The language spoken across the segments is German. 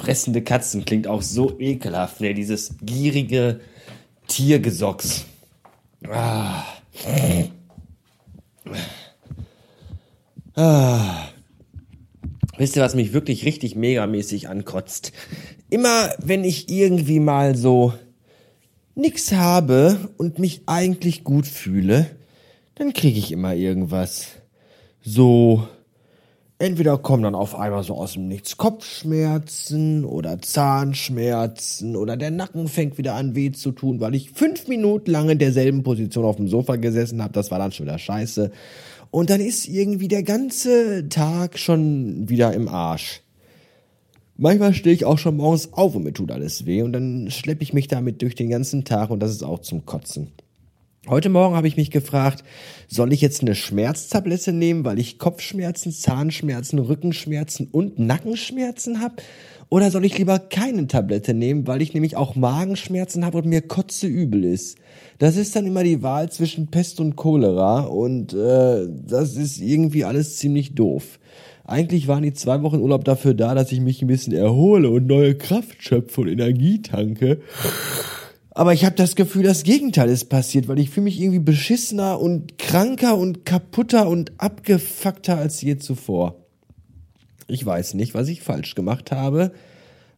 fressende Katzen klingt auch so ekelhaft, ne? Dieses gierige Tiergesocks. Ah. Ah. Wisst ihr, was mich wirklich richtig megamäßig ankotzt? Immer wenn ich irgendwie mal so nix habe und mich eigentlich gut fühle, dann kriege ich immer irgendwas. So, entweder kommen dann auf einmal so aus dem Nichts Kopfschmerzen oder Zahnschmerzen oder der Nacken fängt wieder an weh zu tun, weil ich fünf Minuten lang in derselben Position auf dem Sofa gesessen habe. Das war dann schon wieder scheiße. Und dann ist irgendwie der ganze Tag schon wieder im Arsch. Manchmal stehe ich auch schon morgens auf und mir tut alles weh und dann schleppe ich mich damit durch den ganzen Tag und das ist auch zum Kotzen. Heute Morgen habe ich mich gefragt, soll ich jetzt eine Schmerztablette nehmen, weil ich Kopfschmerzen, Zahnschmerzen, Rückenschmerzen und Nackenschmerzen habe? Oder soll ich lieber keine Tablette nehmen, weil ich nämlich auch Magenschmerzen habe und mir kotze übel ist? Das ist dann immer die Wahl zwischen Pest und Cholera und äh, das ist irgendwie alles ziemlich doof. Eigentlich waren die zwei Wochen Urlaub dafür da, dass ich mich ein bisschen erhole und neue Kraft schöpfe und Energie tanke. Aber ich habe das Gefühl, das Gegenteil ist passiert, weil ich fühle mich irgendwie beschissener und kranker und kaputter und abgefuckter als je zuvor. Ich weiß nicht, was ich falsch gemacht habe,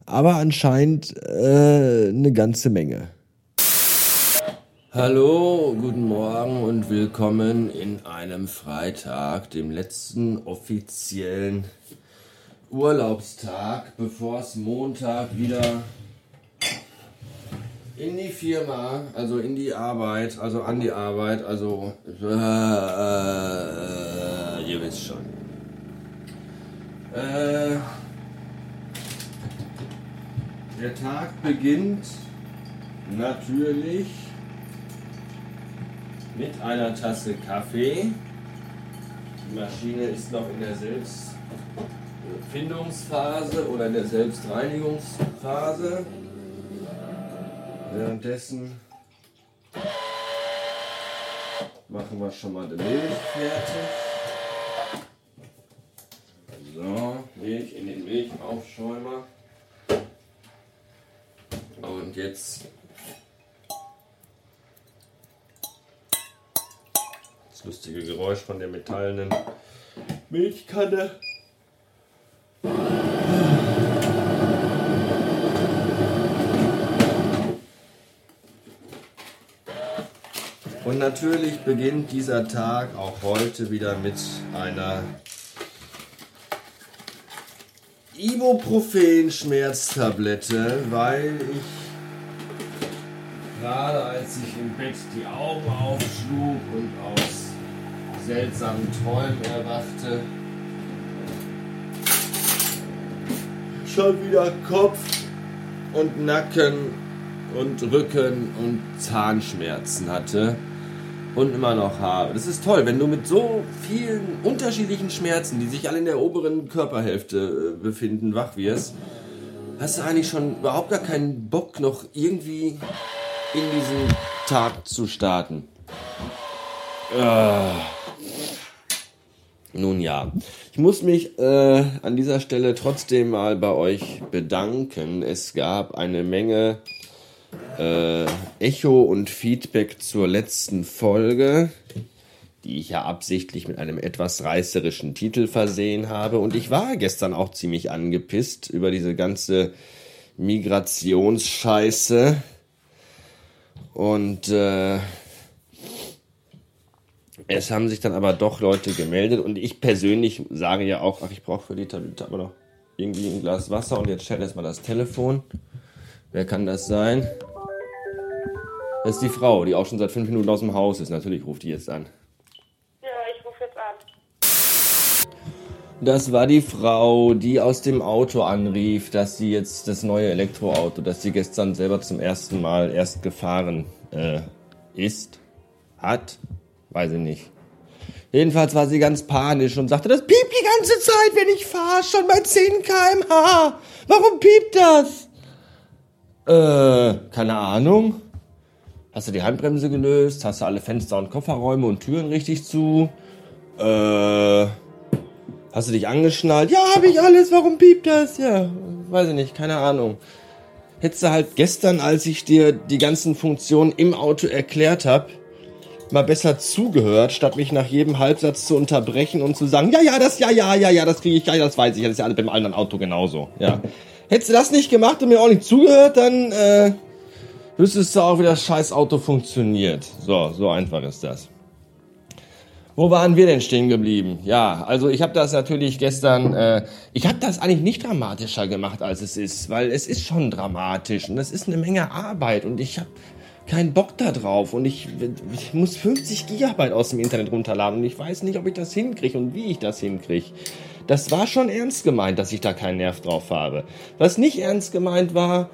aber anscheinend äh, eine ganze Menge. Hallo, guten Morgen und willkommen in einem Freitag, dem letzten offiziellen Urlaubstag, bevor es Montag wieder in die Firma, also in die Arbeit, also an die Arbeit, also äh, äh, ihr wisst schon. Äh, der Tag beginnt natürlich mit einer Tasse Kaffee. Die Maschine ist noch in der Selbstfindungsphase oder in der Selbstreinigungsphase. Währenddessen machen wir schon mal die Milch fertig. So, Milch in den Milchaufschäumer. Und jetzt lustige Geräusch von der metallenen Milchkanne. Und natürlich beginnt dieser Tag auch heute wieder mit einer Ibuprofen-Schmerztablette, weil ich gerade als ich im Bett die Augen aufschlug und aus seltsamen Träumen erwachte. Schon wieder Kopf und Nacken und Rücken und Zahnschmerzen hatte und immer noch habe. Das ist toll, wenn du mit so vielen unterschiedlichen Schmerzen, die sich alle in der oberen Körperhälfte äh, befinden, wach wirst. Hast du eigentlich schon überhaupt gar keinen Bock, noch irgendwie in diesen Tag zu starten? Ah. Nun ja, ich muss mich äh, an dieser Stelle trotzdem mal bei euch bedanken. Es gab eine Menge äh, Echo und Feedback zur letzten Folge, die ich ja absichtlich mit einem etwas reißerischen Titel versehen habe. Und ich war gestern auch ziemlich angepisst über diese ganze Migrationsscheiße. Und äh, es haben sich dann aber doch Leute gemeldet und ich persönlich sage ja auch, ach, ich brauche für die Tablette aber noch irgendwie ein Glas Wasser und jetzt stellt erstmal das Telefon. Wer kann das sein? Das ist die Frau, die auch schon seit fünf Minuten aus dem Haus ist. Natürlich ruft die jetzt an. Ja, ich rufe jetzt an. Das war die Frau, die aus dem Auto anrief, dass sie jetzt das neue Elektroauto, das sie gestern selber zum ersten Mal erst gefahren äh, ist, hat, Weiß ich nicht. Jedenfalls war sie ganz panisch und sagte, das piept die ganze Zeit, wenn ich fahre, schon bei 10 km/h. Warum piept das? Äh, keine Ahnung. Hast du die Handbremse gelöst? Hast du alle Fenster und Kofferräume und Türen richtig zu? Äh, hast du dich angeschnallt? Ja, habe ich alles. Warum piept das? Ja, weiß ich nicht, keine Ahnung. Hättest du halt gestern, als ich dir die ganzen Funktionen im Auto erklärt habe, mal besser zugehört, statt mich nach jedem Halbsatz zu unterbrechen und zu sagen, ja, ja, das, ja, ja, ja, ja, das kriege ich, ja, das weiß ich, das ist ja alles beim anderen Auto genauso, ja. Hättest du das nicht gemacht und mir auch nicht zugehört, dann äh, wüsstest du auch, wie das scheiß Auto funktioniert. So, so einfach ist das. Wo waren wir denn stehen geblieben? Ja, also ich habe das natürlich gestern, äh, ich habe das eigentlich nicht dramatischer gemacht, als es ist, weil es ist schon dramatisch und es ist eine Menge Arbeit und ich habe keinen Bock da drauf und ich, ich muss 50 Gigabyte aus dem Internet runterladen und ich weiß nicht, ob ich das hinkriege und wie ich das hinkriege. Das war schon ernst gemeint, dass ich da keinen Nerv drauf habe. Was nicht ernst gemeint war,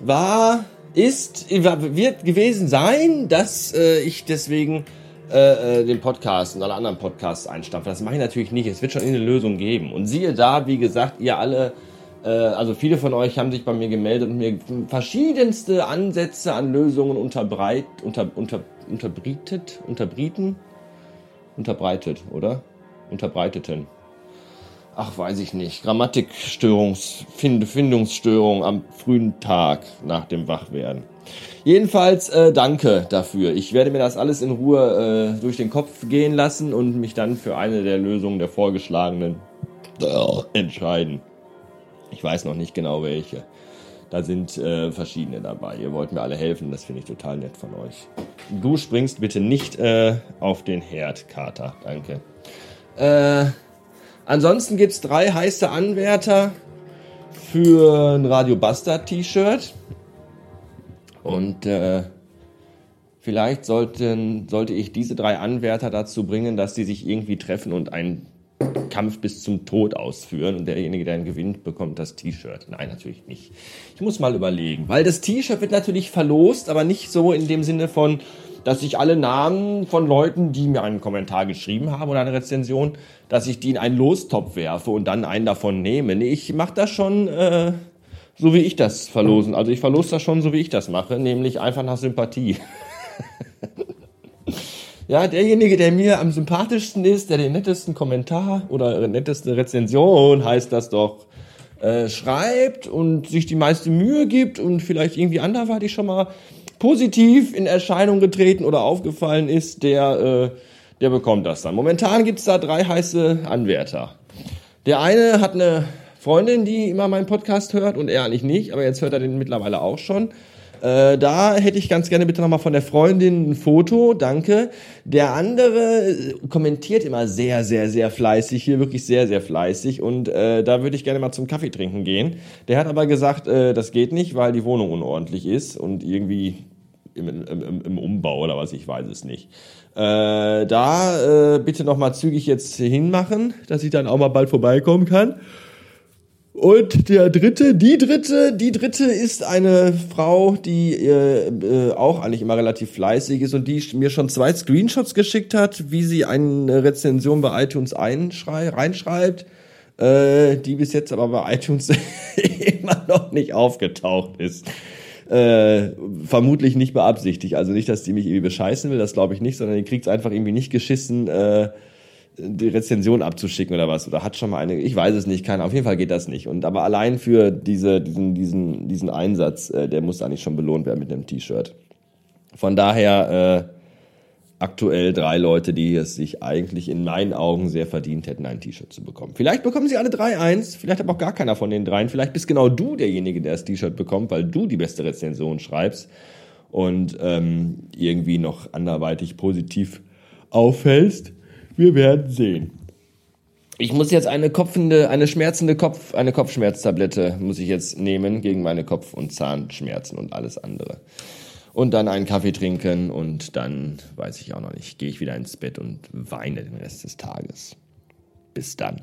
war, ist, wird gewesen sein, dass äh, ich deswegen äh, äh, den Podcast und alle anderen Podcasts einstampfe. Das mache ich natürlich nicht. Es wird schon eine Lösung geben. Und siehe da, wie gesagt, ihr alle äh, also viele von euch haben sich bei mir gemeldet und mir verschiedenste Ansätze an Lösungen unterbreit, unter, unter, unterbrietet, unterbrieten, unterbreitet, oder? Unterbreiteten ach weiß ich nicht, Grammatikstörungs, Find, Findungsstörung am frühen Tag nach dem Wachwerden. Jedenfalls äh, danke dafür. Ich werde mir das alles in Ruhe äh, durch den Kopf gehen lassen und mich dann für eine der Lösungen der vorgeschlagenen äh, entscheiden. Ich weiß noch nicht genau welche. Da sind äh, verschiedene dabei. Ihr wollt mir alle helfen, das finde ich total nett von euch. Du springst bitte nicht äh, auf den Herd, Kater. Danke. Äh, Ansonsten gibt es drei heiße Anwärter für ein Radio Bastard T-Shirt. Und äh, vielleicht sollten, sollte ich diese drei Anwärter dazu bringen, dass sie sich irgendwie treffen und einen Kampf bis zum Tod ausführen und derjenige, der ihn gewinnt, bekommt das T-Shirt. Nein, natürlich nicht. Ich muss mal überlegen, weil das T-Shirt wird natürlich verlost, aber nicht so in dem Sinne von, dass ich alle Namen von Leuten, die mir einen Kommentar geschrieben haben oder eine Rezension, dass ich die in einen Lostopf werfe und dann einen davon nehme. Nee, ich mache das schon äh, so, wie ich das verlosen. Also ich verlose das schon so, wie ich das mache, nämlich einfach nach Sympathie. ja, derjenige, der mir am sympathischsten ist, der den nettesten Kommentar oder netteste Rezension, heißt das doch, äh, schreibt und sich die meiste Mühe gibt und vielleicht irgendwie anderweitig schon mal positiv in Erscheinung getreten oder aufgefallen ist, der, äh, der bekommt das dann. Momentan gibt's da drei heiße Anwärter. Der eine hat eine Freundin, die immer meinen Podcast hört und er eigentlich nicht, aber jetzt hört er den mittlerweile auch schon. Äh, da hätte ich ganz gerne bitte nochmal von der Freundin ein Foto, danke. Der andere kommentiert immer sehr, sehr, sehr fleißig, hier wirklich sehr, sehr fleißig und äh, da würde ich gerne mal zum Kaffee trinken gehen. Der hat aber gesagt, äh, das geht nicht, weil die Wohnung unordentlich ist und irgendwie im, im, im Umbau oder was, ich weiß es nicht. Äh, da äh, bitte nochmal zügig jetzt hinmachen, dass ich dann auch mal bald vorbeikommen kann. Und der dritte, die dritte, die dritte ist eine Frau, die äh, äh, auch eigentlich immer relativ fleißig ist und die mir schon zwei Screenshots geschickt hat, wie sie eine Rezension bei iTunes reinschreibt, äh, die bis jetzt aber bei iTunes immer noch nicht aufgetaucht ist. Äh, vermutlich nicht beabsichtigt. Also nicht, dass die mich irgendwie bescheißen will, das glaube ich nicht, sondern die kriegt es einfach irgendwie nicht geschissen, äh, die Rezension abzuschicken oder was. Oder hat schon mal eine, ich weiß es nicht, keine, auf jeden Fall geht das nicht. Und aber allein für diese, diesen, diesen, diesen Einsatz, äh, der muss eigentlich schon belohnt werden mit einem T-Shirt. Von daher, äh, aktuell drei Leute, die es sich eigentlich in meinen Augen sehr verdient hätten, ein T-Shirt zu bekommen. Vielleicht bekommen sie alle drei eins, vielleicht aber auch gar keiner von den dreien. Vielleicht bist genau du derjenige, der das T-Shirt bekommt, weil du die beste Rezension schreibst und ähm, irgendwie noch anderweitig positiv auffällst. Wir werden sehen. Ich muss jetzt eine kopfende, eine schmerzende Kopf, eine Kopfschmerztablette muss ich jetzt nehmen gegen meine Kopf- und Zahnschmerzen und alles andere. Und dann einen Kaffee trinken und dann weiß ich auch noch nicht, gehe ich wieder ins Bett und weine den Rest des Tages. Bis dann.